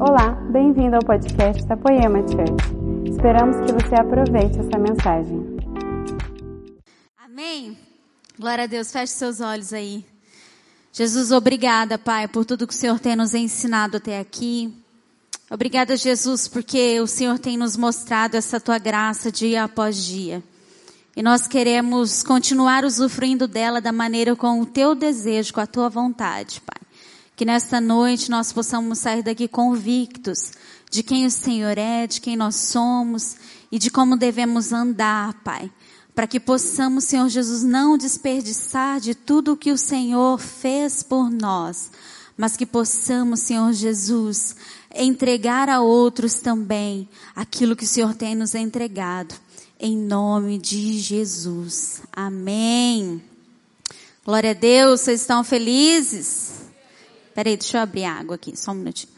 Olá, bem-vindo ao podcast da Poema Church. Esperamos que você aproveite essa mensagem. Amém. Glória a Deus. Feche seus olhos aí. Jesus, obrigada, Pai, por tudo que o Senhor tem nos ensinado até aqui. Obrigada, Jesus, porque o Senhor tem nos mostrado essa tua graça dia após dia. E nós queremos continuar usufruindo dela da maneira com o teu desejo, com a tua vontade, Pai. Que nesta noite nós possamos sair daqui convictos de quem o Senhor é, de quem nós somos e de como devemos andar, Pai. Para que possamos, Senhor Jesus, não desperdiçar de tudo o que o Senhor fez por nós, mas que possamos, Senhor Jesus, entregar a outros também aquilo que o Senhor tem nos entregado em nome de Jesus. Amém. Glória a Deus, vocês estão felizes? Peraí, deixa eu abrir água aqui, só um minutinho.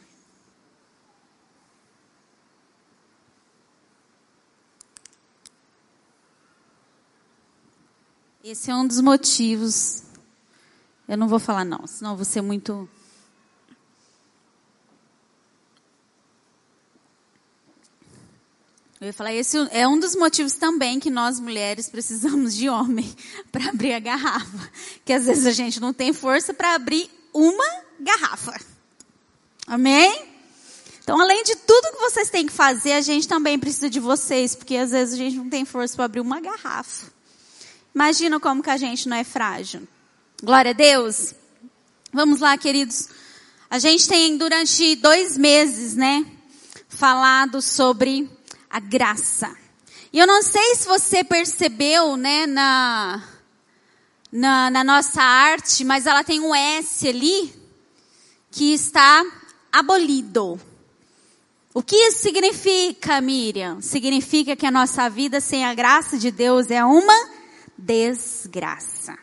Esse é um dos motivos. Eu não vou falar não, senão vou ser muito Eu ia falar, esse é um dos motivos também que nós mulheres precisamos de homem para abrir a garrafa. Que às vezes a gente não tem força para abrir uma garrafa. Amém? Então, além de tudo que vocês têm que fazer, a gente também precisa de vocês, porque às vezes a gente não tem força para abrir uma garrafa. Imagina como que a gente não é frágil. Glória a Deus. Vamos lá, queridos. A gente tem durante dois meses, né, falado sobre a graça. E eu não sei se você percebeu, né, na, na, na nossa arte, mas ela tem um S ali que está abolido. O que isso significa, Miriam? Significa que a nossa vida sem a graça de Deus é uma desgraça.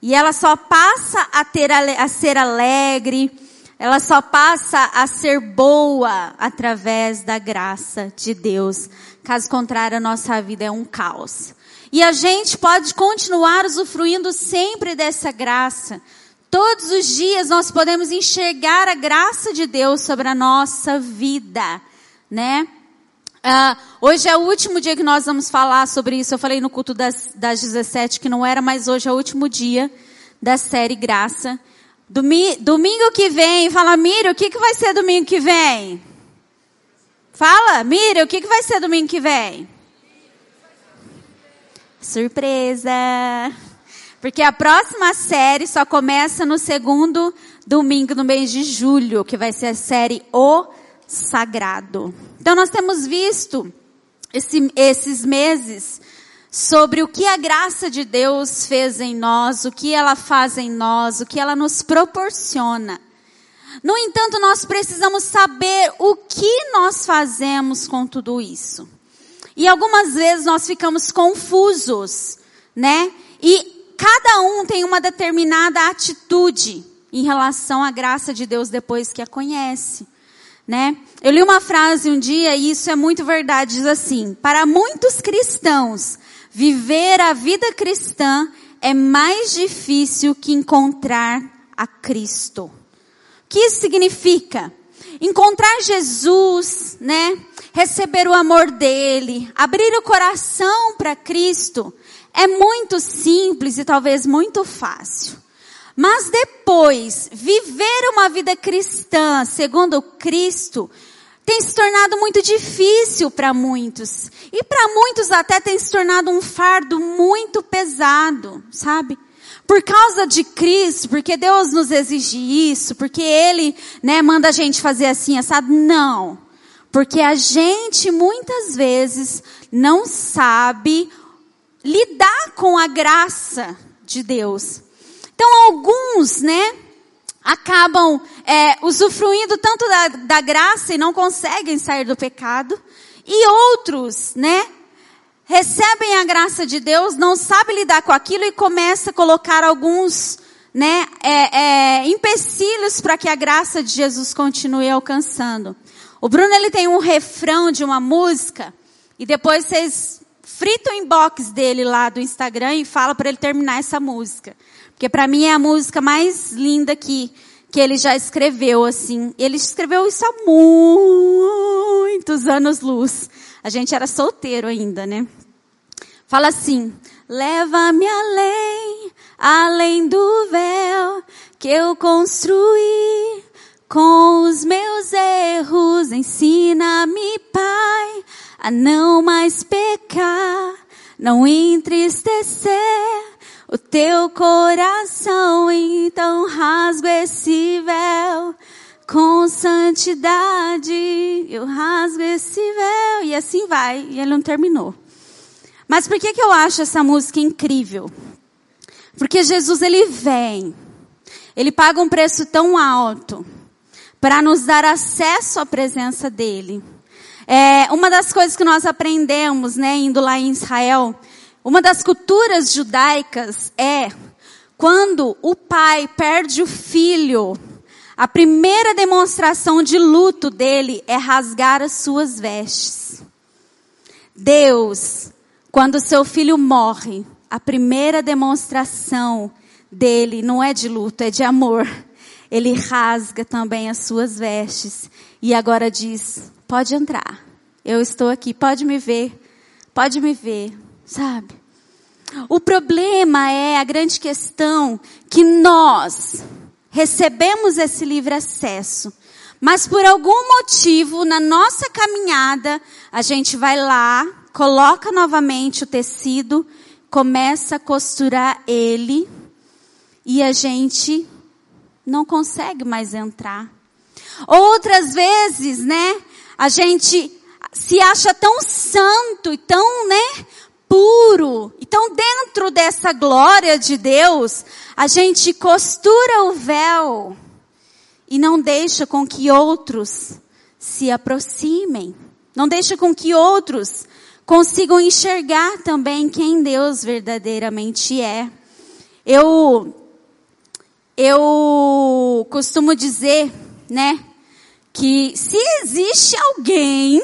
E ela só passa a, ter, a ser alegre, ela só passa a ser boa através da graça de Deus. Caso contrário, a nossa vida é um caos. E a gente pode continuar usufruindo sempre dessa graça. Todos os dias nós podemos enxergar a graça de Deus sobre a nossa vida, né? Uh, hoje é o último dia que nós vamos falar sobre isso. Eu falei no culto das, das 17 que não era, mas hoje é o último dia da série Graça. Domingo, domingo que vem, fala, Mira, o que, que vai ser domingo que vem? Fala, Mira, o que, que vai ser domingo que vem? Surpresa! Porque a próxima série só começa no segundo domingo do mês de julho, que vai ser a série O Sagrado. Então nós temos visto esse, esses meses sobre o que a graça de Deus fez em nós, o que ela faz em nós, o que ela nos proporciona. No entanto, nós precisamos saber o que nós fazemos com tudo isso. E algumas vezes nós ficamos confusos, né? E cada um tem uma determinada atitude em relação à graça de Deus depois que a conhece, né? Eu li uma frase um dia e isso é muito verdade, diz assim: para muitos cristãos, Viver a vida cristã é mais difícil que encontrar a Cristo. O que isso significa? Encontrar Jesus, né? Receber o amor dele, abrir o coração para Cristo é muito simples e talvez muito fácil. Mas depois, viver uma vida cristã segundo Cristo tem se tornado muito difícil para muitos. E para muitos até tem se tornado um fardo muito pesado, sabe? Por causa de Cristo, porque Deus nos exige isso, porque Ele, né, manda a gente fazer assim, assado. Não. Porque a gente muitas vezes não sabe lidar com a graça de Deus. Então alguns, né, acabam é, usufruindo tanto da, da graça e não conseguem sair do pecado, e outros, né, recebem a graça de Deus, não sabem lidar com aquilo e começa a colocar alguns, né, é, é, empecilhos para que a graça de Jesus continue alcançando. O Bruno ele tem um refrão de uma música e depois vocês fritam o inbox dele lá do Instagram e fala para ele terminar essa música. Porque para mim é a música mais linda que, que ele já escreveu assim. Ele escreveu isso há muitos anos luz. A gente era solteiro ainda, né? Fala assim: leva-me além, além do véu que eu construí com os meus erros. Ensina-me, Pai, a não mais pecar, não entristecer o teu coração, então rasgo esse véu com santidade. Eu rasgo esse véu e assim vai. E ele não terminou. Mas por que que eu acho essa música incrível? Porque Jesus ele vem. Ele paga um preço tão alto para nos dar acesso à presença dele. É, uma das coisas que nós aprendemos, né, indo lá em Israel, uma das culturas judaicas é quando o pai perde o filho, a primeira demonstração de luto dele é rasgar as suas vestes. Deus, quando seu filho morre, a primeira demonstração dele não é de luto, é de amor. Ele rasga também as suas vestes e agora diz: pode entrar. Eu estou aqui, pode me ver, pode me ver sabe? O problema é a grande questão que nós recebemos esse livre acesso, mas por algum motivo na nossa caminhada a gente vai lá, coloca novamente o tecido, começa a costurar ele e a gente não consegue mais entrar. Outras vezes, né, a gente se acha tão santo e tão, né, puro. Então, dentro dessa glória de Deus, a gente costura o véu e não deixa com que outros se aproximem. Não deixa com que outros consigam enxergar também quem Deus verdadeiramente é. Eu eu costumo dizer, né, que se existe alguém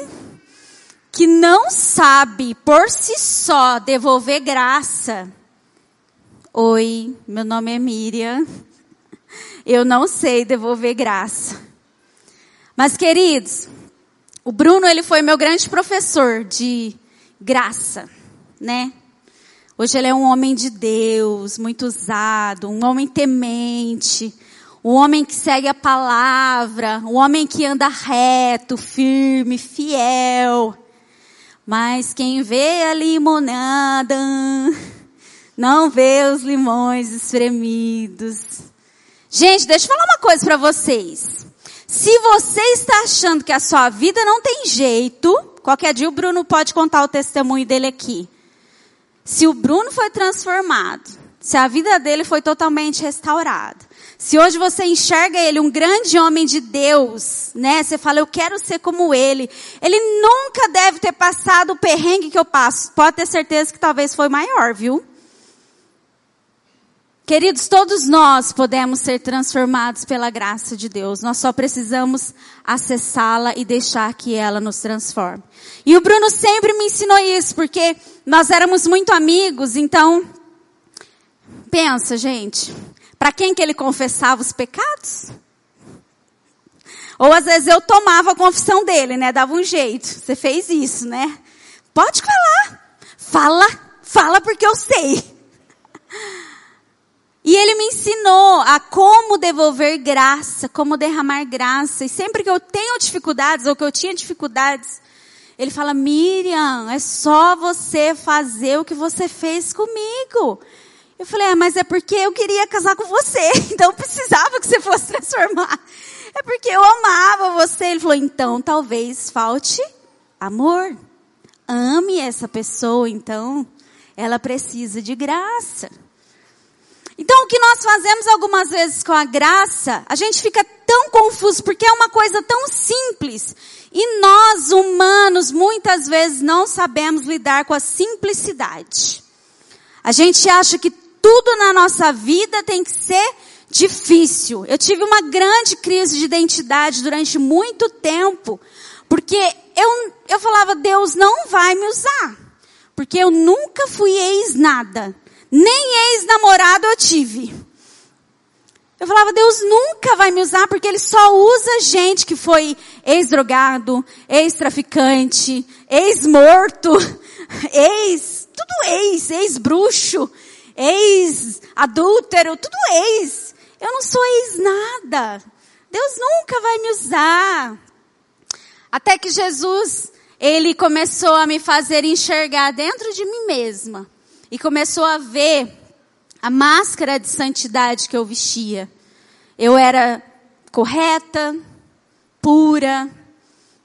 que não sabe por si só devolver graça. Oi, meu nome é Miriam. Eu não sei devolver graça. Mas queridos, o Bruno ele foi meu grande professor de graça, né? Hoje ele é um homem de Deus, muito usado, um homem temente, um homem que segue a palavra, um homem que anda reto, firme, fiel. Mas quem vê a limonada não vê os limões espremidos. Gente, deixa eu falar uma coisa para vocês. Se você está achando que a sua vida não tem jeito, qualquer dia o Bruno pode contar o testemunho dele aqui. Se o Bruno foi transformado, se a vida dele foi totalmente restaurada, se hoje você enxerga ele um grande homem de Deus, né? Você fala, eu quero ser como ele. Ele nunca deve ter passado o perrengue que eu passo. Pode ter certeza que talvez foi maior, viu? Queridos, todos nós podemos ser transformados pela graça de Deus. Nós só precisamos acessá-la e deixar que ela nos transforme. E o Bruno sempre me ensinou isso, porque nós éramos muito amigos, então pensa, gente. Para quem que ele confessava os pecados? Ou às vezes eu tomava a confissão dele, né? Dava um jeito. Você fez isso, né? Pode falar. Fala, fala porque eu sei. E ele me ensinou a como devolver graça, como derramar graça. E sempre que eu tenho dificuldades, ou que eu tinha dificuldades, ele fala, Miriam, é só você fazer o que você fez comigo. Eu falei, ah, mas é porque eu queria casar com você, então eu precisava que você fosse transformar. É porque eu amava você. Ele falou, então talvez falte amor. Ame essa pessoa, então ela precisa de graça. Então o que nós fazemos algumas vezes com a graça, a gente fica tão confuso porque é uma coisa tão simples. E nós humanos muitas vezes não sabemos lidar com a simplicidade. A gente acha que tudo na nossa vida tem que ser difícil. Eu tive uma grande crise de identidade durante muito tempo, porque eu, eu falava, Deus não vai me usar. Porque eu nunca fui ex nada. Nem ex-namorado eu tive. Eu falava, Deus nunca vai me usar porque Ele só usa gente que foi ex-drogado, ex-traficante, ex-morto, ex, tudo ex, ex-bruxo, ex-adúltero, tudo ex. Eu não sou ex nada. Deus nunca vai me usar. Até que Jesus, Ele começou a me fazer enxergar dentro de mim mesma. E começou a ver a máscara de santidade que eu vestia. Eu era correta, pura,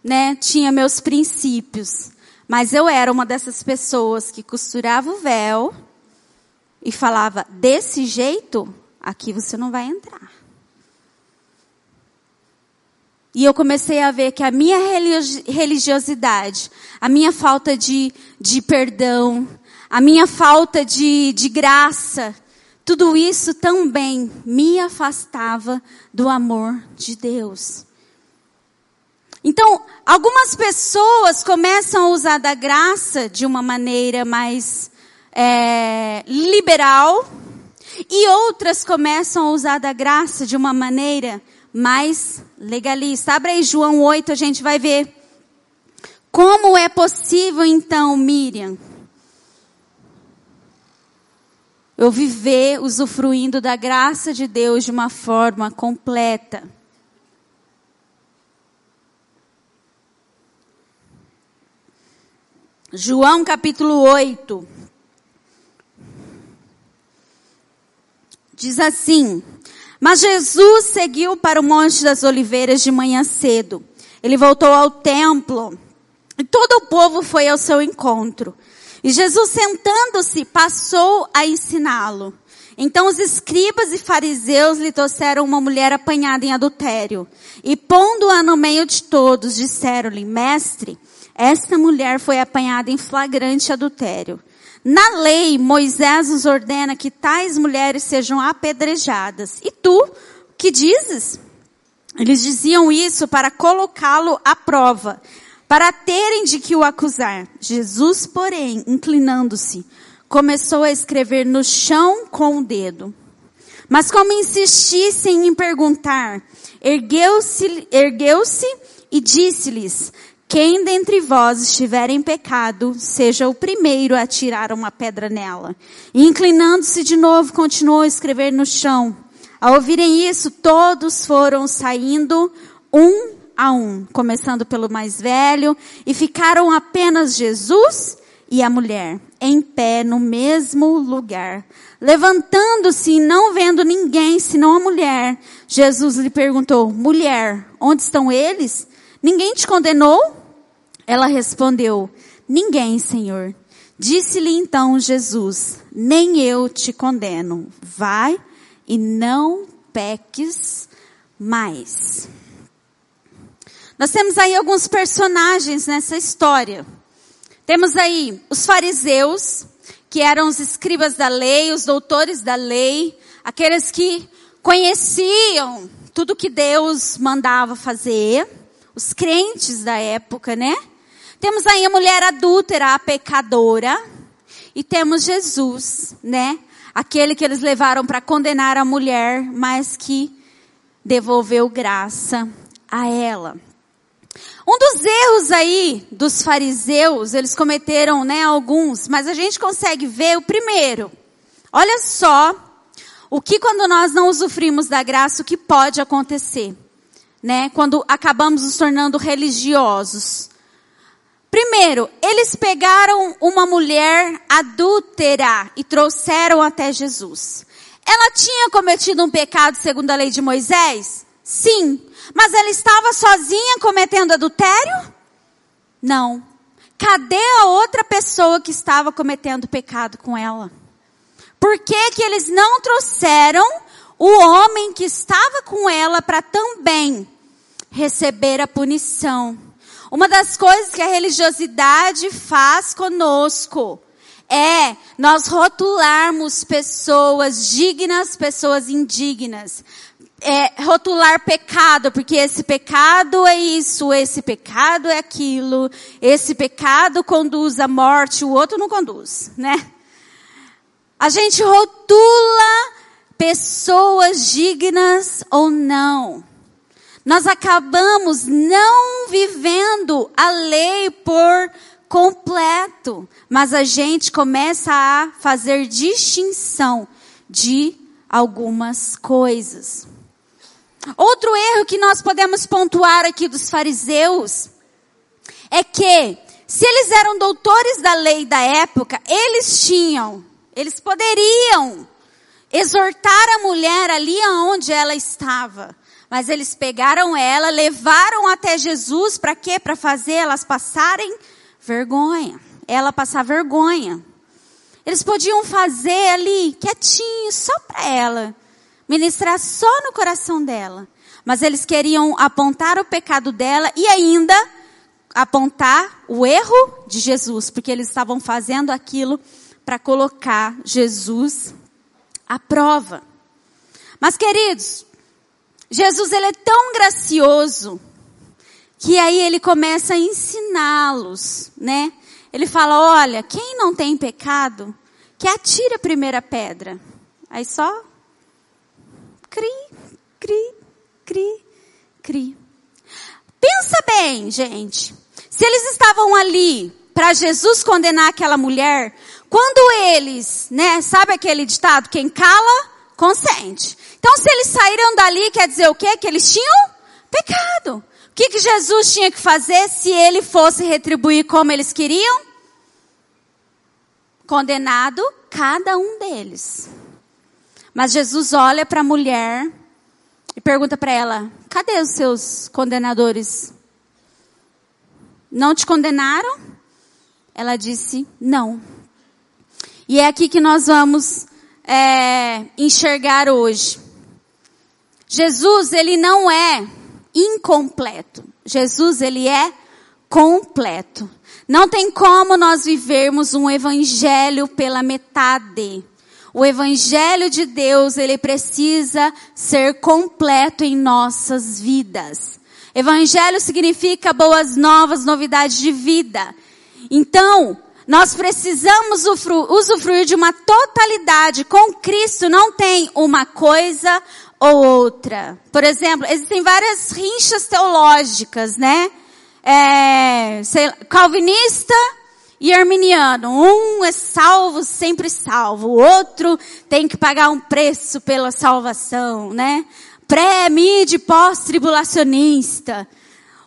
né? Tinha meus princípios. Mas eu era uma dessas pessoas que costurava o véu e falava: desse jeito, aqui você não vai entrar. E eu comecei a ver que a minha religiosidade, a minha falta de, de perdão, a minha falta de, de graça, tudo isso também me afastava do amor de Deus. Então, algumas pessoas começam a usar da graça de uma maneira mais é, liberal, e outras começam a usar da graça de uma maneira mais legalista. Abre aí João 8, a gente vai ver. Como é possível então, Miriam, eu viver usufruindo da graça de Deus de uma forma completa. João capítulo 8. Diz assim: Mas Jesus seguiu para o Monte das Oliveiras de manhã cedo. Ele voltou ao templo e todo o povo foi ao seu encontro. E Jesus, sentando-se, passou a ensiná-lo. Então os escribas e fariseus lhe trouxeram uma mulher apanhada em adultério. E pondo-a no meio de todos, disseram-lhe, mestre, esta mulher foi apanhada em flagrante adultério. Na lei, Moisés nos ordena que tais mulheres sejam apedrejadas. E tu, que dizes? Eles diziam isso para colocá-lo à prova para terem de que o acusar. Jesus, porém, inclinando-se, começou a escrever no chão com o dedo. Mas como insistissem em perguntar, ergueu-se ergueu e disse-lhes, quem dentre vós estiver em pecado, seja o primeiro a tirar uma pedra nela. E inclinando-se de novo, continuou a escrever no chão. Ao ouvirem isso, todos foram saindo, um a um, começando pelo mais velho, e ficaram apenas Jesus e a mulher em pé no mesmo lugar. Levantando-se e não vendo ninguém senão a mulher, Jesus lhe perguntou: Mulher, onde estão eles? Ninguém te condenou? Ela respondeu: Ninguém, Senhor. Disse-lhe então Jesus: Nem eu te condeno. Vai e não peques mais. Nós temos aí alguns personagens nessa história. Temos aí os fariseus, que eram os escribas da lei, os doutores da lei, aqueles que conheciam tudo que Deus mandava fazer, os crentes da época, né? Temos aí a mulher adúltera, a pecadora, e temos Jesus, né? Aquele que eles levaram para condenar a mulher, mas que devolveu graça a ela. Um dos erros aí dos fariseus, eles cometeram, né, alguns, mas a gente consegue ver o primeiro. Olha só o que quando nós não usufrimos da graça, o que pode acontecer, né? Quando acabamos nos tornando religiosos. Primeiro, eles pegaram uma mulher adúltera e trouxeram até Jesus. Ela tinha cometido um pecado segundo a lei de Moisés? Sim. Mas ela estava sozinha cometendo adultério? Não. Cadê a outra pessoa que estava cometendo pecado com ela? Por que que eles não trouxeram o homem que estava com ela para também receber a punição? Uma das coisas que a religiosidade faz conosco é nós rotularmos pessoas dignas, pessoas indignas é, rotular pecado, porque esse pecado é isso, esse pecado é aquilo, esse pecado conduz à morte, o outro não conduz, né? A gente rotula pessoas dignas ou não. Nós acabamos não vivendo a lei por completo, mas a gente começa a fazer distinção de algumas coisas. Outro erro que nós podemos pontuar aqui dos fariseus é que, se eles eram doutores da lei da época, eles tinham, eles poderiam exortar a mulher ali onde ela estava. Mas eles pegaram ela, levaram até Jesus, para quê? Para fazer elas passarem vergonha. Ela passar vergonha. Eles podiam fazer ali, quietinho, só para ela. Ministrar só no coração dela. Mas eles queriam apontar o pecado dela e ainda apontar o erro de Jesus, porque eles estavam fazendo aquilo para colocar Jesus à prova. Mas queridos, Jesus ele é tão gracioso que aí ele começa a ensiná-los, né? Ele fala: olha, quem não tem pecado, que atire a primeira pedra. Aí só cri, cri, cri, cri. Pensa bem, gente. Se eles estavam ali para Jesus condenar aquela mulher, quando eles, né, sabe aquele ditado, quem cala, consente. Então se eles saíram dali, quer dizer o quê? Que eles tinham pecado. O que, que Jesus tinha que fazer se ele fosse retribuir como eles queriam? Condenado cada um deles. Mas Jesus olha para a mulher e pergunta para ela: cadê os seus condenadores? Não te condenaram? Ela disse: não. E é aqui que nós vamos é, enxergar hoje. Jesus, ele não é incompleto. Jesus, ele é completo. Não tem como nós vivermos um evangelho pela metade. O evangelho de Deus, ele precisa ser completo em nossas vidas. Evangelho significa boas novas, novidades de vida. Então, nós precisamos usufruir de uma totalidade. Com Cristo não tem uma coisa ou outra. Por exemplo, existem várias rinchas teológicas, né? É, sei, calvinista e arminiano. Um é salvo, sempre salvo. O outro tem que pagar um preço pela salvação, né? Pré-mid, pós-tribulacionista.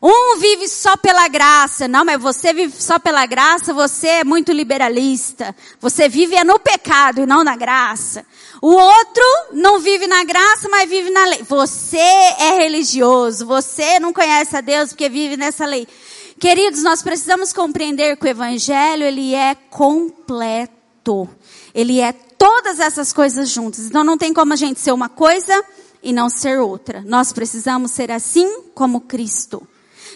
Um vive só pela graça. Não, mas você vive só pela graça, você é muito liberalista. Você vive é no pecado e não na graça. O outro não vive na graça, mas vive na lei. Você é religioso. Você não conhece a Deus porque vive nessa lei. Queridos, nós precisamos compreender que o evangelho, ele é completo. Ele é todas essas coisas juntas. Então não tem como a gente ser uma coisa e não ser outra. Nós precisamos ser assim como Cristo.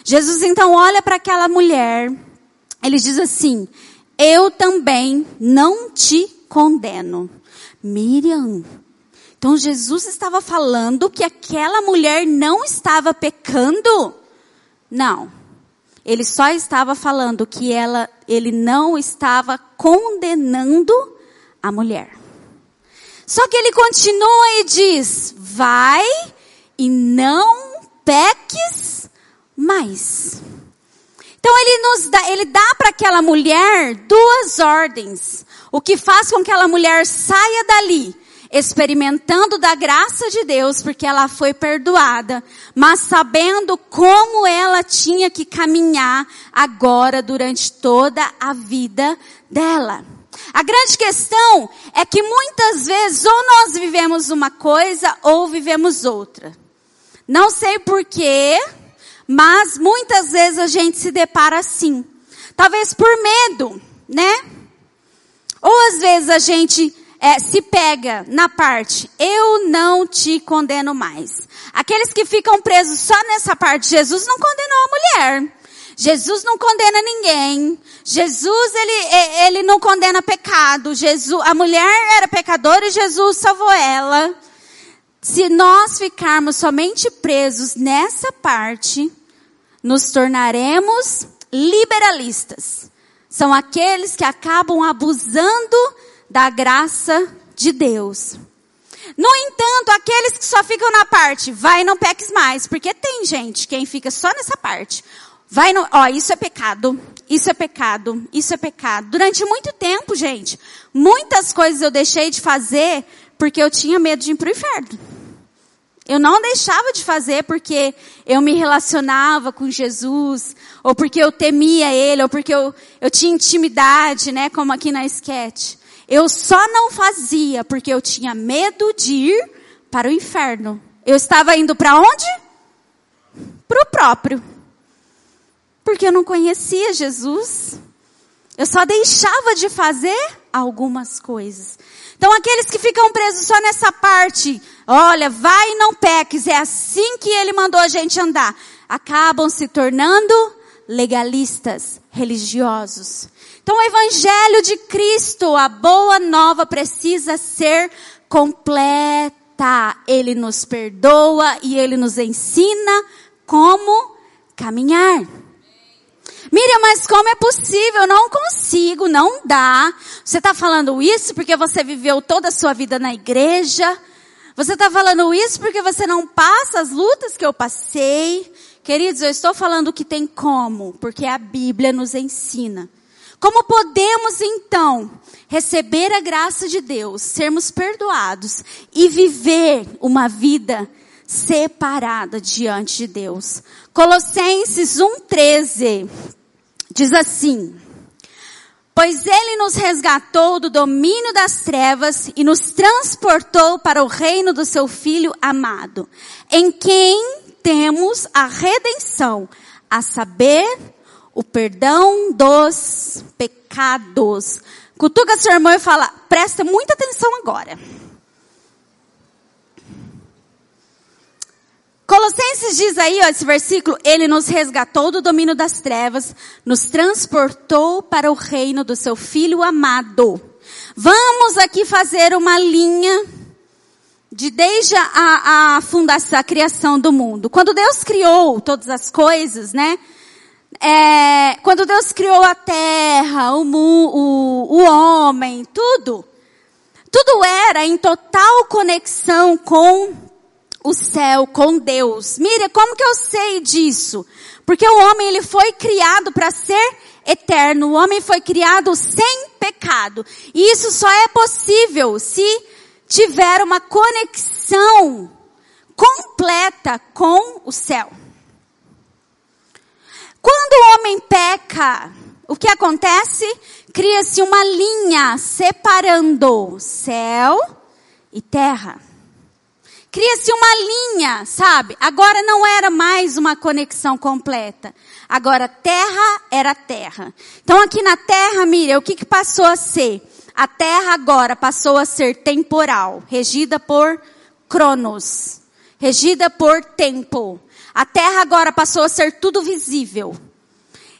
Jesus então olha para aquela mulher, ele diz assim: Eu também não te condeno. Miriam. Então Jesus estava falando que aquela mulher não estava pecando? Não. Ele só estava falando que ela, ele não estava condenando a mulher. Só que ele continua e diz: vai e não peques mais. Então ele nos dá, ele dá para aquela mulher duas ordens, o que faz com que aquela mulher saia dali experimentando da graça de Deus, porque ela foi perdoada, mas sabendo como ela tinha que caminhar agora durante toda a vida dela. A grande questão é que muitas vezes ou nós vivemos uma coisa ou vivemos outra. Não sei porquê, mas muitas vezes a gente se depara assim. Talvez por medo, né? Ou às vezes a gente é, se pega na parte, eu não te condeno mais. Aqueles que ficam presos só nessa parte, Jesus não condenou a mulher. Jesus não condena ninguém. Jesus, ele, ele não condena pecado. Jesus, a mulher era pecadora e Jesus salvou ela. Se nós ficarmos somente presos nessa parte, nos tornaremos liberalistas. São aqueles que acabam abusando da graça de Deus. No entanto, aqueles que só ficam na parte, vai e não peques mais, porque tem gente, quem fica só nessa parte. Vai no, ó, isso é pecado, isso é pecado, isso é pecado. Durante muito tempo, gente, muitas coisas eu deixei de fazer porque eu tinha medo de ir pro inferno. Eu não deixava de fazer porque eu me relacionava com Jesus, ou porque eu temia Ele, ou porque eu, eu tinha intimidade, né, como aqui na sketch. Eu só não fazia porque eu tinha medo de ir para o inferno. Eu estava indo para onde? Para o próprio. Porque eu não conhecia Jesus. Eu só deixava de fazer algumas coisas. Então aqueles que ficam presos só nessa parte, olha, vai e não peques, é assim que ele mandou a gente andar, acabam se tornando legalistas, religiosos. Então, o Evangelho de Cristo, a boa nova, precisa ser completa. Ele nos perdoa e ele nos ensina como caminhar. Miriam, mas como é possível? Eu não consigo, não dá. Você está falando isso porque você viveu toda a sua vida na igreja? Você está falando isso porque você não passa as lutas que eu passei? Queridos, eu estou falando que tem como, porque a Bíblia nos ensina. Como podemos então receber a graça de Deus, sermos perdoados e viver uma vida separada diante de Deus? Colossenses 1:13 diz assim: Pois ele nos resgatou do domínio das trevas e nos transportou para o reino do seu filho amado, em quem temos a redenção, a saber, o perdão dos pecados. Cutuca seu irmão e fala, presta muita atenção agora. Colossenses diz aí, ó, esse versículo, ele nos resgatou do domínio das trevas, nos transportou para o reino do seu filho amado. Vamos aqui fazer uma linha de desde a, a fundação, a criação do mundo. Quando Deus criou todas as coisas, né? é, quando Deus criou a terra, o, o, o homem, tudo, tudo era em total conexão com o céu, com Deus. Mira, como que eu sei disso? Porque o homem ele foi criado para ser eterno. O homem foi criado sem pecado. E isso só é possível se tiver uma conexão completa com o céu. Quando o homem peca, o que acontece? Cria-se uma linha separando céu e terra. Cria-se uma linha, sabe? Agora não era mais uma conexão completa. Agora terra era terra. Então aqui na terra, Miriam, o que, que passou a ser? A terra agora passou a ser temporal, regida por Cronos, regida por tempo. A terra agora passou a ser tudo visível.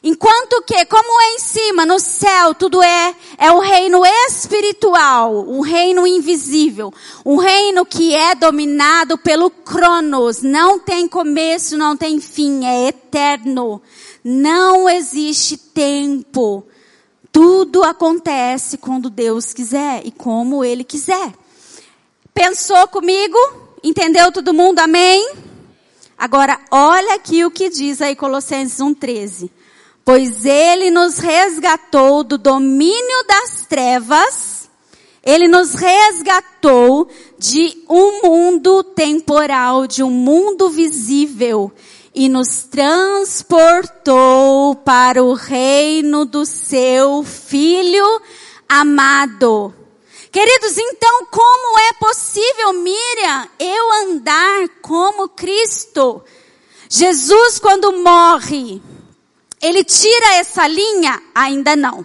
Enquanto que, como é em cima, no céu, tudo é, é o reino espiritual, o reino invisível, um reino que é dominado pelo Cronos, não tem começo, não tem fim, é eterno. Não existe tempo. Tudo acontece quando Deus quiser e como Ele quiser. Pensou comigo? Entendeu todo mundo? Amém? Agora, olha aqui o que diz aí Colossenses 1,13. Pois ele nos resgatou do domínio das trevas, ele nos resgatou de um mundo temporal, de um mundo visível, e nos transportou para o reino do seu Filho amado. Queridos, então como é possível, Miriam, eu andar como Cristo? Jesus, quando morre, ele tira essa linha? Ainda não.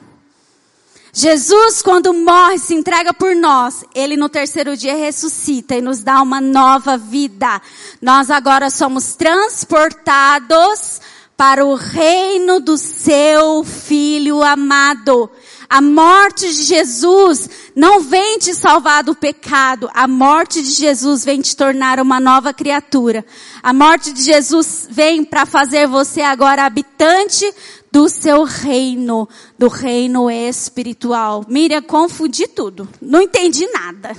Jesus, quando morre, se entrega por nós. Ele no terceiro dia ressuscita e nos dá uma nova vida. Nós agora somos transportados para o reino do seu Filho amado. A morte de Jesus não vem te salvar do pecado. A morte de Jesus vem te tornar uma nova criatura. A morte de Jesus vem para fazer você agora habitante do seu reino, do reino espiritual. Miriam, confundi tudo. Não entendi nada.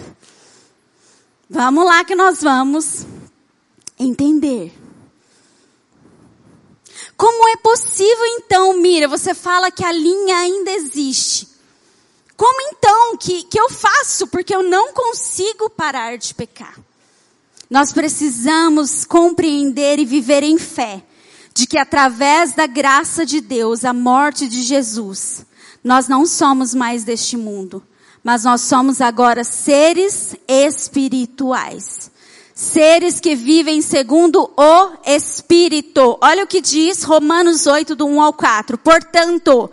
Vamos lá que nós vamos entender. Como é possível então, Mira, você fala que a linha ainda existe. Como então que, que eu faço? Porque eu não consigo parar de pecar. Nós precisamos compreender e viver em fé de que através da graça de Deus, a morte de Jesus, nós não somos mais deste mundo, mas nós somos agora seres espirituais. Seres que vivem segundo o Espírito. Olha o que diz Romanos 8, do 1 ao 4. Portanto,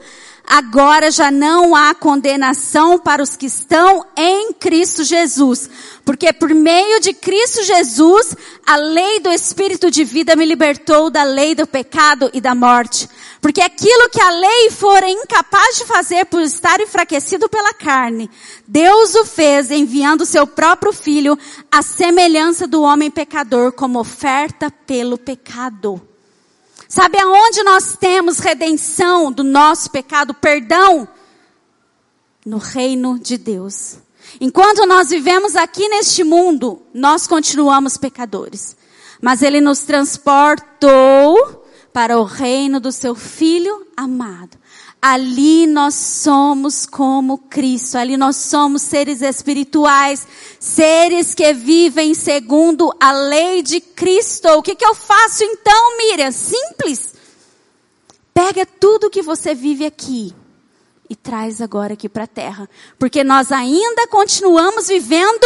agora já não há condenação para os que estão em Cristo Jesus. Porque por meio de Cristo Jesus, a lei do Espírito de vida me libertou da lei do pecado e da morte. Porque aquilo que a lei fora incapaz de fazer por estar enfraquecido pela carne, Deus o fez enviando seu próprio filho à semelhança do homem pecador como oferta pelo pecado. Sabe aonde nós temos redenção do nosso pecado, perdão? No reino de Deus. Enquanto nós vivemos aqui neste mundo, nós continuamos pecadores. Mas Ele nos transportou para o reino do Seu Filho amado. Ali nós somos como Cristo, ali nós somos seres espirituais, seres que vivem segundo a lei de Cristo. O que, que eu faço então, Miriam? Simples. Pega tudo que você vive aqui e traz agora aqui para a terra, porque nós ainda continuamos vivendo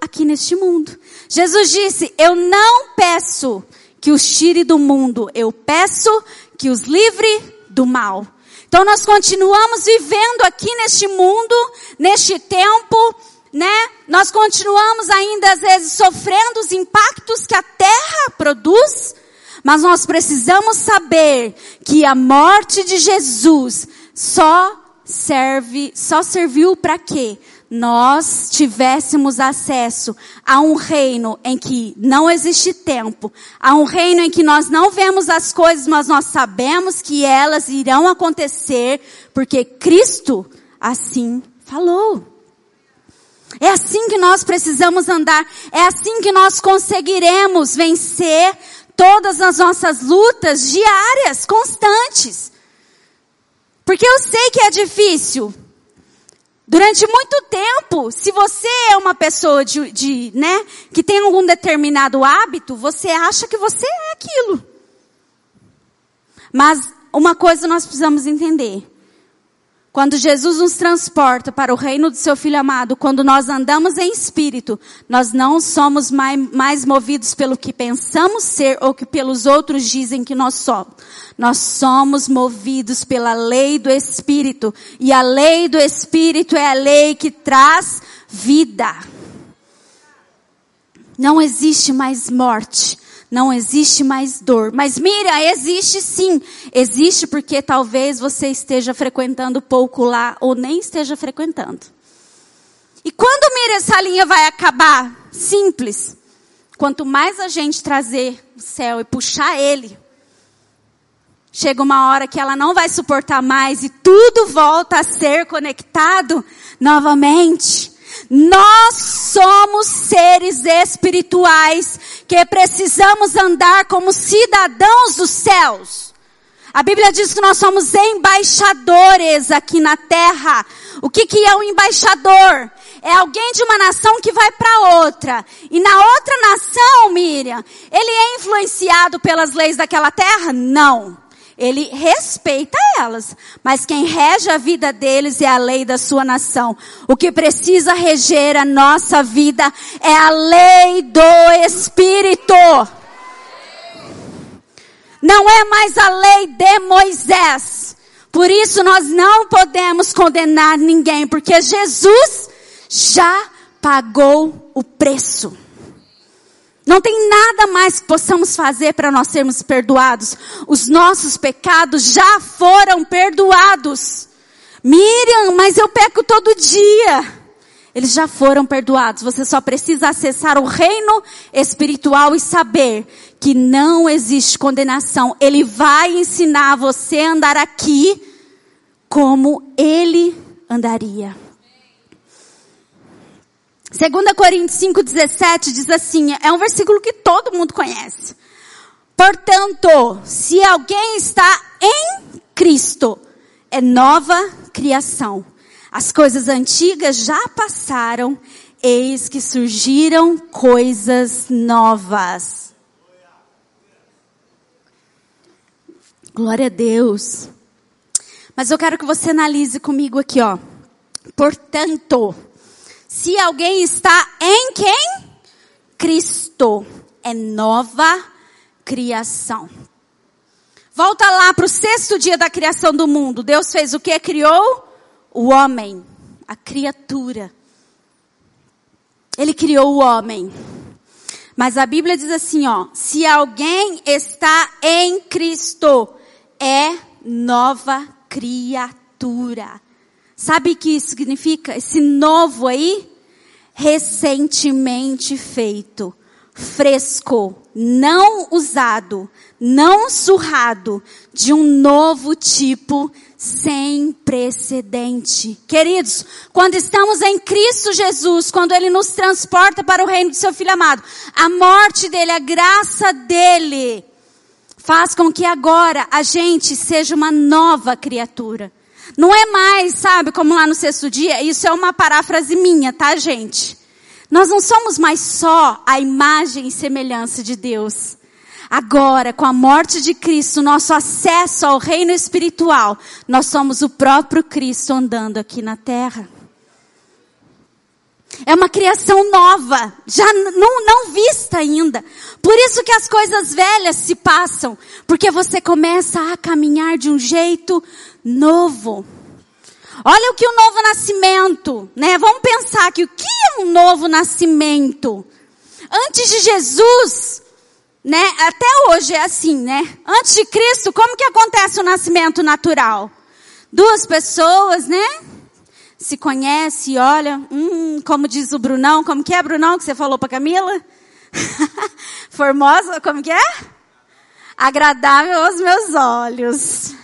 aqui neste mundo. Jesus disse: Eu não peço que os tire do mundo, eu peço que os livre do mal. Então nós continuamos vivendo aqui neste mundo, neste tempo, né? Nós continuamos ainda às vezes sofrendo os impactos que a terra produz, mas nós precisamos saber que a morte de Jesus só serve, só serviu para quê? nós tivéssemos acesso a um reino em que não existe tempo, a um reino em que nós não vemos as coisas, mas nós sabemos que elas irão acontecer, porque Cristo assim falou. É assim que nós precisamos andar, é assim que nós conseguiremos vencer todas as nossas lutas diárias, constantes. Porque eu sei que é difícil, Durante muito tempo, se você é uma pessoa de, de, né, que tem algum determinado hábito, você acha que você é aquilo. Mas uma coisa nós precisamos entender. Quando Jesus nos transporta para o reino do seu Filho amado, quando nós andamos em espírito, nós não somos mais, mais, movidos pelo que pensamos ser ou que pelos outros dizem que nós somos. Nós somos movidos pela lei do espírito. E a lei do espírito é a lei que traz vida. Não existe mais morte não existe mais dor. Mas mira, existe sim. Existe porque talvez você esteja frequentando pouco lá ou nem esteja frequentando. E quando mira essa linha vai acabar? Simples. Quanto mais a gente trazer o céu e puxar ele, chega uma hora que ela não vai suportar mais e tudo volta a ser conectado novamente. Nós somos seres espirituais que precisamos andar como cidadãos dos céus. A Bíblia diz que nós somos embaixadores aqui na terra. O que, que é um embaixador? É alguém de uma nação que vai para outra. E na outra nação, Miriam, ele é influenciado pelas leis daquela terra? Não. Ele respeita elas, mas quem rege a vida deles é a lei da sua nação. O que precisa reger a nossa vida é a lei do Espírito. Não é mais a lei de Moisés. Por isso nós não podemos condenar ninguém, porque Jesus já pagou o preço. Não tem nada mais que possamos fazer para nós sermos perdoados. Os nossos pecados já foram perdoados. Miriam, mas eu peco todo dia. Eles já foram perdoados. Você só precisa acessar o reino espiritual e saber que não existe condenação. Ele vai ensinar você a andar aqui como ele andaria. 2 Coríntios 5,17 diz assim, é um versículo que todo mundo conhece. Portanto, se alguém está em Cristo, é nova criação. As coisas antigas já passaram, eis que surgiram coisas novas. Glória a Deus. Mas eu quero que você analise comigo aqui, ó. Portanto, se alguém está em quem? Cristo. É nova criação. Volta lá para o sexto dia da criação do mundo. Deus fez o que? Criou o homem, a criatura. Ele criou o homem. Mas a Bíblia diz assim, ó, se alguém está em Cristo, é nova criatura. Sabe o que isso significa? Esse novo aí? Recentemente feito, fresco, não usado, não surrado, de um novo tipo sem precedente. Queridos, quando estamos em Cristo Jesus, quando Ele nos transporta para o reino do Seu Filho amado, a morte dele, a graça dele, faz com que agora a gente seja uma nova criatura. Não é mais, sabe, como lá no sexto dia, isso é uma paráfrase minha, tá, gente? Nós não somos mais só a imagem e semelhança de Deus. Agora, com a morte de Cristo, nosso acesso ao reino espiritual, nós somos o próprio Cristo andando aqui na terra. É uma criação nova, já não, não vista ainda. Por isso que as coisas velhas se passam, porque você começa a caminhar de um jeito novo. Olha o que o novo nascimento, né? Vamos pensar aqui, o que é um novo nascimento? Antes de Jesus, né? Até hoje é assim, né? Antes de Cristo, como que acontece o nascimento natural? Duas pessoas, né? Se conhece, olha, hum, como diz o Brunão, como que é Brunão que você falou para Camila? Formosa, como que é? Agradável aos meus olhos.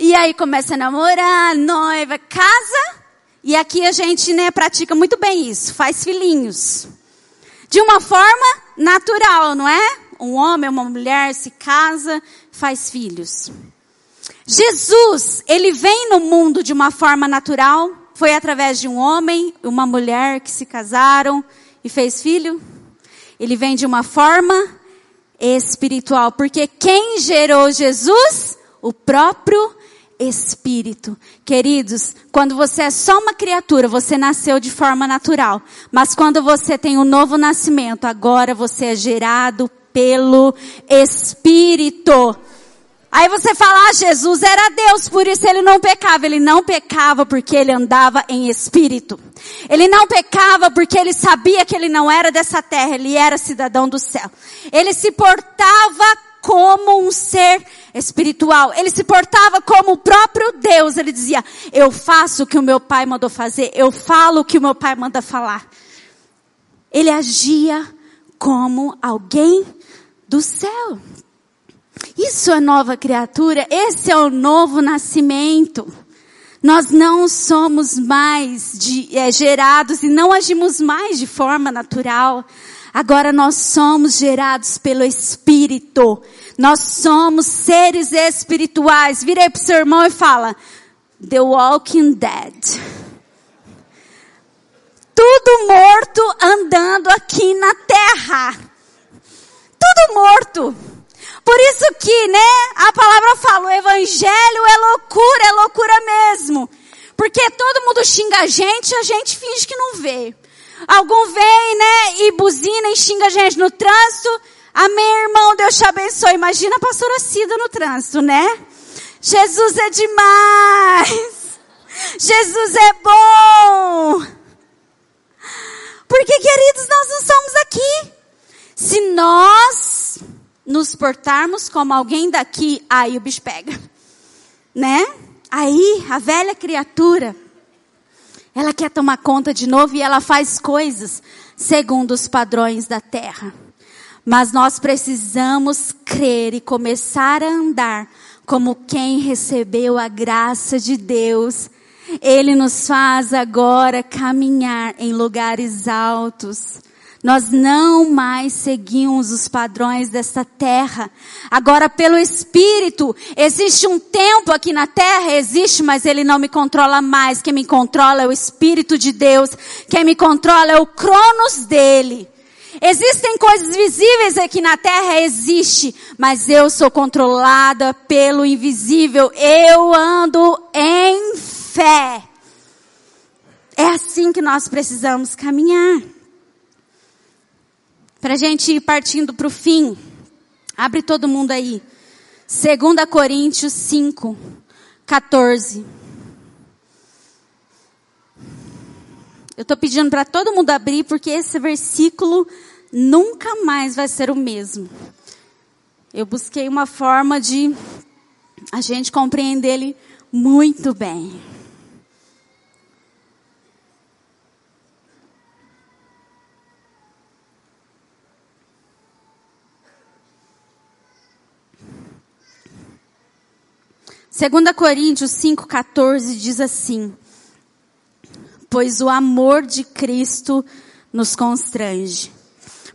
E aí começa a namorar, noiva, casa. E aqui a gente, né, pratica muito bem isso, faz filhinhos. De uma forma natural, não é? Um homem, uma mulher se casa, faz filhos. Jesus, ele vem no mundo de uma forma natural, foi através de um homem e uma mulher que se casaram e fez filho. Ele vem de uma forma espiritual, porque quem gerou Jesus? O próprio espírito. Queridos, quando você é só uma criatura, você nasceu de forma natural. Mas quando você tem um novo nascimento, agora você é gerado pelo espírito. Aí você fala, ah, Jesus era Deus, por isso ele não pecava. Ele não pecava porque ele andava em espírito. Ele não pecava porque ele sabia que ele não era dessa terra, ele era cidadão do céu. Ele se portava como um ser espiritual. Ele se portava como o próprio Deus. Ele dizia, eu faço o que o meu pai mandou fazer, eu falo o que o meu pai manda falar. Ele agia como alguém do céu. Isso é nova criatura, esse é o novo nascimento. Nós não somos mais de, é, gerados e não agimos mais de forma natural. Agora nós somos gerados pelo Espírito. Nós somos seres espirituais. Virei para o seu irmão e fala, The Walking Dead. Tudo morto andando aqui na terra. Tudo morto. Por isso que, né, a palavra fala, o evangelho é loucura, é loucura mesmo. Porque todo mundo xinga a gente, a gente finge que não vê. Algum vem, né, e buzina e xinga a gente no trânsito. Amém, irmão, Deus te abençoe. Imagina a pastora Cida no trânsito, né? Jesus é demais. Jesus é bom. Porque, queridos, nós não somos aqui. Se nós nos portarmos como alguém daqui, aí o bicho pega. Né? Aí, a velha criatura, ela quer tomar conta de novo e ela faz coisas segundo os padrões da terra. Mas nós precisamos crer e começar a andar como quem recebeu a graça de Deus Ele nos faz agora caminhar em lugares altos. Nós não mais seguimos os padrões desta terra. Agora, pelo Espírito, existe um tempo aqui na terra, existe, mas ele não me controla mais. Quem me controla é o Espírito de Deus. Quem me controla é o Cronos dele. Existem coisas visíveis aqui na terra, existe, mas eu sou controlada pelo invisível. Eu ando em fé. É assim que nós precisamos caminhar. Para a gente ir partindo para o fim, abre todo mundo aí. 2 Coríntios 5, 14. Eu estou pedindo para todo mundo abrir, porque esse versículo nunca mais vai ser o mesmo. Eu busquei uma forma de a gente compreender ele muito bem. Segunda Coríntios 5:14 diz assim: Pois o amor de Cristo nos constrange,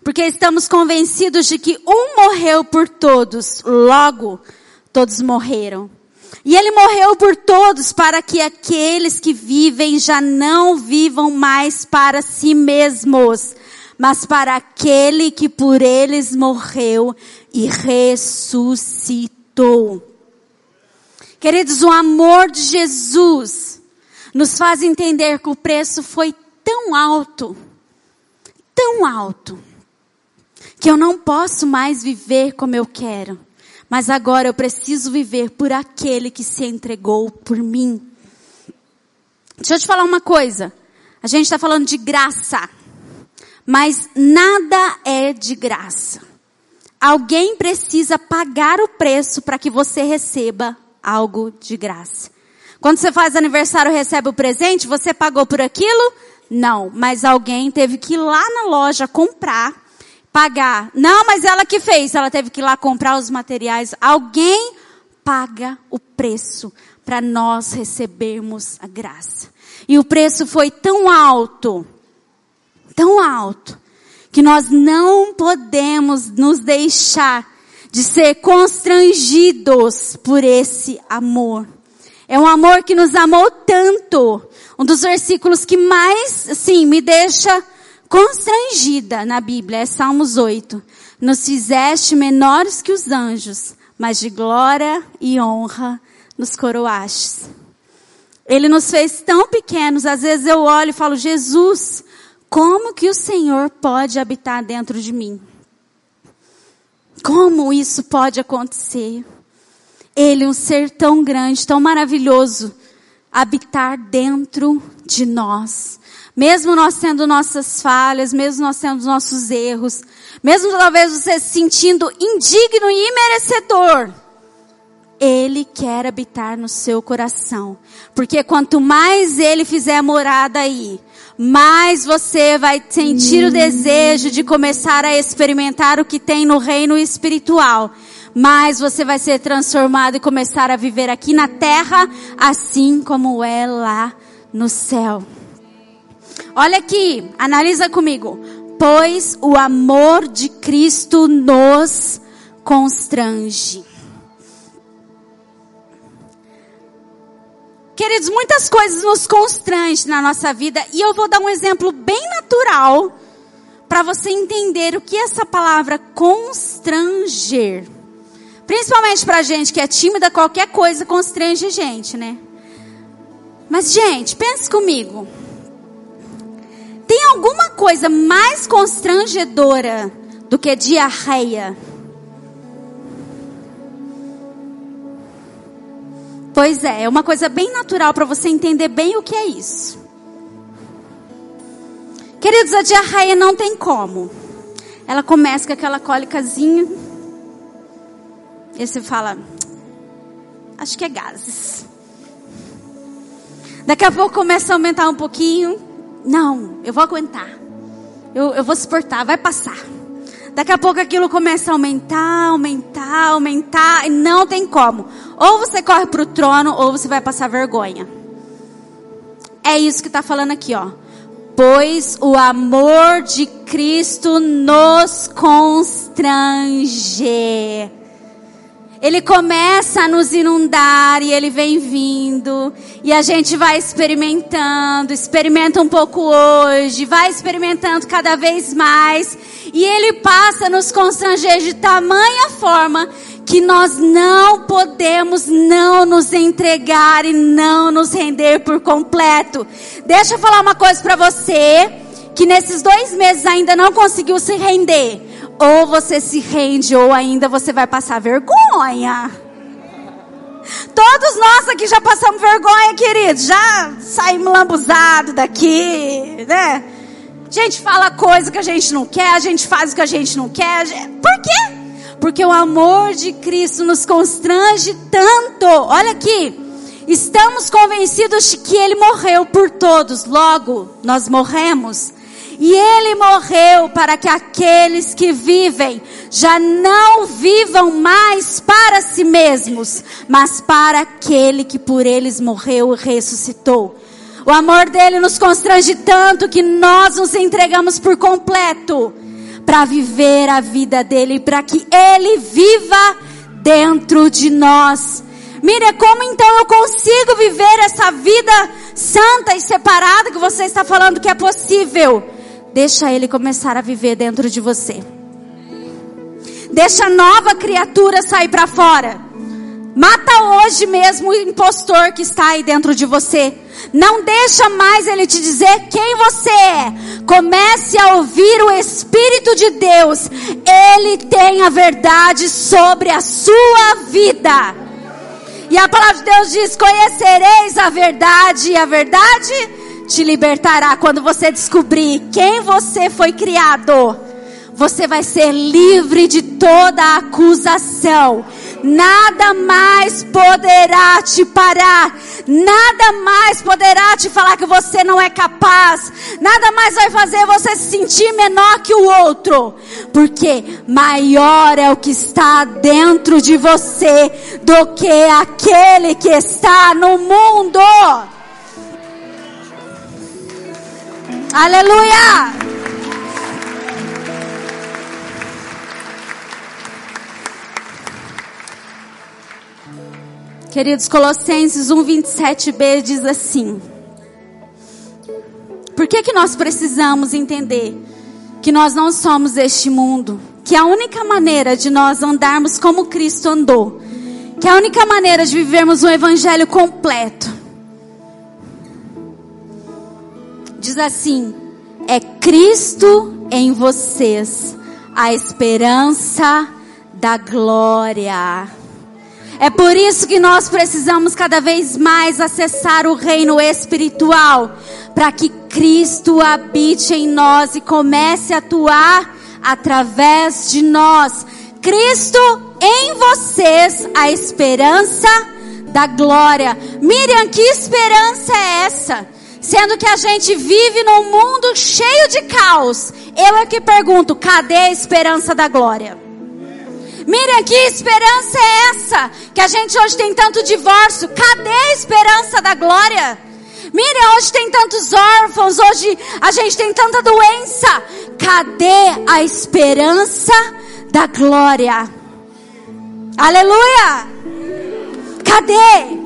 porque estamos convencidos de que um morreu por todos, logo todos morreram. E ele morreu por todos para que aqueles que vivem já não vivam mais para si mesmos, mas para aquele que por eles morreu e ressuscitou. Queridos, o amor de Jesus nos faz entender que o preço foi tão alto, tão alto, que eu não posso mais viver como eu quero, mas agora eu preciso viver por aquele que se entregou por mim. Deixa eu te falar uma coisa. A gente está falando de graça, mas nada é de graça. Alguém precisa pagar o preço para que você receba algo de graça. Quando você faz aniversário e recebe o presente, você pagou por aquilo? Não, mas alguém teve que ir lá na loja comprar pagar. Não, mas ela que fez, ela teve que ir lá comprar os materiais. Alguém paga o preço para nós recebermos a graça. E o preço foi tão alto, tão alto, que nós não podemos nos deixar de ser constrangidos por esse amor. É um amor que nos amou tanto. Um dos versículos que mais, sim, me deixa constrangida na Bíblia é Salmos 8. Nos fizeste menores que os anjos, mas de glória e honra nos coroastes. Ele nos fez tão pequenos, às vezes eu olho e falo, Jesus, como que o Senhor pode habitar dentro de mim? Como isso pode acontecer? Ele, um ser tão grande, tão maravilhoso, habitar dentro de nós. Mesmo nós tendo nossas falhas, mesmo nós tendo nossos erros, mesmo talvez você se sentindo indigno e imerecedor, Ele quer habitar no seu coração. Porque quanto mais Ele fizer morada aí, mais você vai sentir o desejo de começar a experimentar o que tem no reino espiritual. Mais você vai ser transformado e começar a viver aqui na terra, assim como é lá no céu. Olha aqui, analisa comigo. Pois o amor de Cristo nos constrange. Queridos, muitas coisas nos constrangem na nossa vida e eu vou dar um exemplo bem natural para você entender o que essa palavra constranger. Principalmente para gente que é tímida, qualquer coisa constrange gente, né? Mas gente, pense comigo. Tem alguma coisa mais constrangedora do que diarreia? Pois é, é uma coisa bem natural para você entender bem o que é isso. Queridos, a diarreia não tem como. Ela começa com aquela cólicazinha. E você fala, acho que é gases. Daqui a pouco começa a aumentar um pouquinho. Não, eu vou aguentar. Eu, eu vou suportar, vai passar. Daqui a pouco aquilo começa a aumentar, aumentar, aumentar, e não tem como. Ou você corre para o trono, ou você vai passar vergonha. É isso que está falando aqui, ó. Pois o amor de Cristo nos constrange. Ele começa a nos inundar e ele vem vindo. E a gente vai experimentando, experimenta um pouco hoje, vai experimentando cada vez mais. E ele passa a nos constranger de tamanha forma que nós não podemos não nos entregar e não nos render por completo. Deixa eu falar uma coisa para você que nesses dois meses ainda não conseguiu se render. Ou você se rende, ou ainda você vai passar vergonha. Todos nós aqui já passamos vergonha, queridos. Já saímos lambuzados daqui, né? A gente fala coisa que a gente não quer, a gente faz o que a gente não quer. Por quê? Porque o amor de Cristo nos constrange tanto. Olha aqui. Estamos convencidos de que Ele morreu por todos. Logo, nós morremos. E ele morreu para que aqueles que vivem já não vivam mais para si mesmos, mas para aquele que por eles morreu e ressuscitou. O amor dele nos constrange tanto que nós nos entregamos por completo para viver a vida dele, para que ele viva dentro de nós. Mire, como então eu consigo viver essa vida santa e separada que você está falando que é possível? Deixa ele começar a viver dentro de você. Deixa a nova criatura sair para fora. Mata hoje mesmo o impostor que está aí dentro de você. Não deixa mais ele te dizer quem você é. Comece a ouvir o Espírito de Deus. Ele tem a verdade sobre a sua vida. E a palavra de Deus diz: Conhecereis a verdade, e a verdade te libertará quando você descobrir quem você foi criado. Você vai ser livre de toda acusação. Nada mais poderá te parar. Nada mais poderá te falar que você não é capaz. Nada mais vai fazer você se sentir menor que o outro. Porque maior é o que está dentro de você do que aquele que está no mundo. Aleluia! Queridos, Colossenses 1:27b diz assim: Por que que nós precisamos entender que nós não somos deste mundo? Que a única maneira de nós andarmos como Cristo andou, que a única maneira de vivermos um evangelho completo diz assim: é Cristo em vocês, a esperança da glória. É por isso que nós precisamos cada vez mais acessar o reino espiritual, para que Cristo habite em nós e comece a atuar através de nós. Cristo em vocês, a esperança da glória. Miriam, que esperança é essa? Sendo que a gente vive num mundo cheio de caos. Eu é que pergunto, cadê a esperança da glória? Miriam, que esperança é essa? Que a gente hoje tem tanto divórcio. Cadê a esperança da glória? Miriam, hoje tem tantos órfãos, hoje a gente tem tanta doença. Cadê a esperança da glória? Aleluia! Cadê?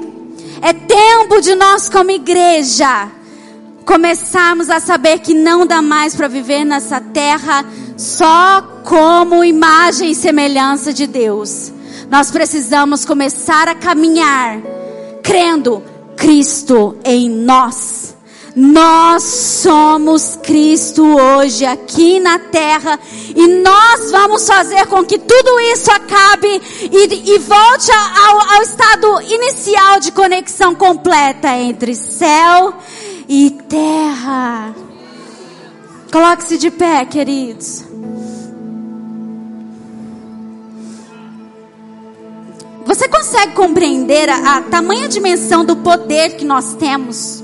É tempo de nós como igreja começarmos a saber que não dá mais para viver nessa terra só como imagem e semelhança de Deus. Nós precisamos começar a caminhar crendo Cristo em nós. Nós somos Cristo hoje aqui na terra e nós vamos fazer com que tudo isso acabe e, e volte ao, ao estado inicial de conexão completa entre céu e terra. Coloque-se de pé, queridos. Você consegue compreender a, a tamanha dimensão do poder que nós temos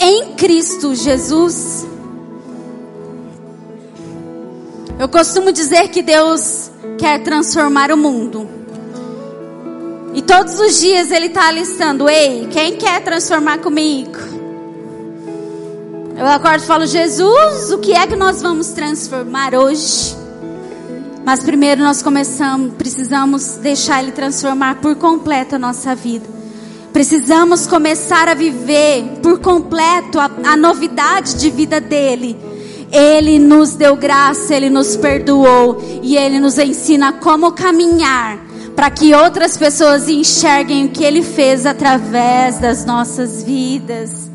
em Cristo Jesus? Eu costumo dizer que Deus quer transformar o mundo. E todos os dias Ele está alistando: Ei, quem quer transformar comigo? Eu acordo e falo, Jesus, o que é que nós vamos transformar hoje? Mas primeiro nós começamos, precisamos deixar Ele transformar por completo a nossa vida. Precisamos começar a viver por completo a, a novidade de vida dele. Ele nos deu graça, Ele nos perdoou e Ele nos ensina como caminhar para que outras pessoas enxerguem o que Ele fez através das nossas vidas.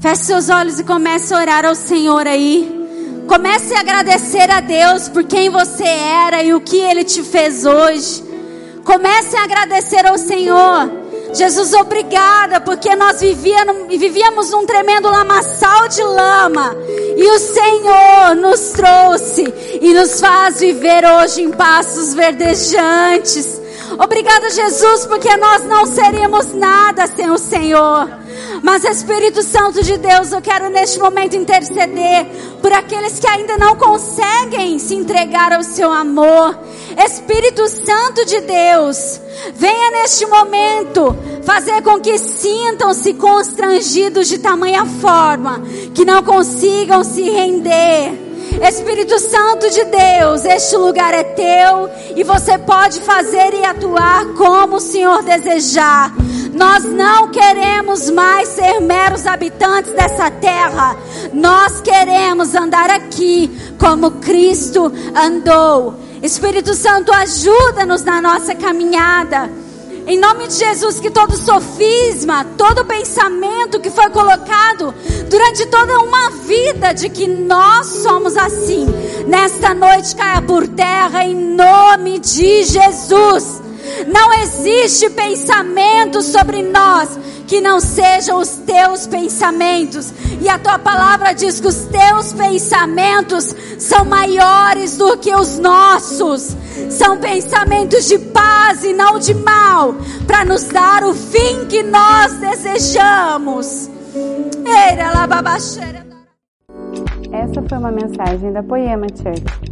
Feche seus olhos e comece a orar ao Senhor aí. Comece a agradecer a Deus por quem você era e o que Ele te fez hoje. Comece a agradecer ao Senhor. Jesus, obrigada, porque nós vivíamos, vivíamos num tremendo lamaçal de lama. E o Senhor nos trouxe e nos faz viver hoje em passos verdejantes. Obrigada, Jesus, porque nós não seríamos nada sem o Senhor. Mas Espírito Santo de Deus, eu quero neste momento interceder por aqueles que ainda não conseguem se entregar ao seu amor. Espírito Santo de Deus, venha neste momento fazer com que sintam-se constrangidos de tamanha forma que não consigam se render. Espírito Santo de Deus, este lugar é teu e você pode fazer e atuar como o Senhor desejar. Nós não queremos mais ser meros habitantes dessa terra. Nós queremos andar aqui como Cristo andou. Espírito Santo, ajuda-nos na nossa caminhada. Em nome de Jesus, que todo sofisma, todo pensamento que foi colocado durante toda uma vida de que nós somos assim, nesta noite caia por terra em nome de Jesus. Não existe pensamento sobre nós que não sejam os teus pensamentos. E a tua palavra diz que os teus pensamentos são maiores do que os nossos. São pensamentos de paz e não de mal, para nos dar o fim que nós desejamos. Essa foi uma mensagem da Poema Church.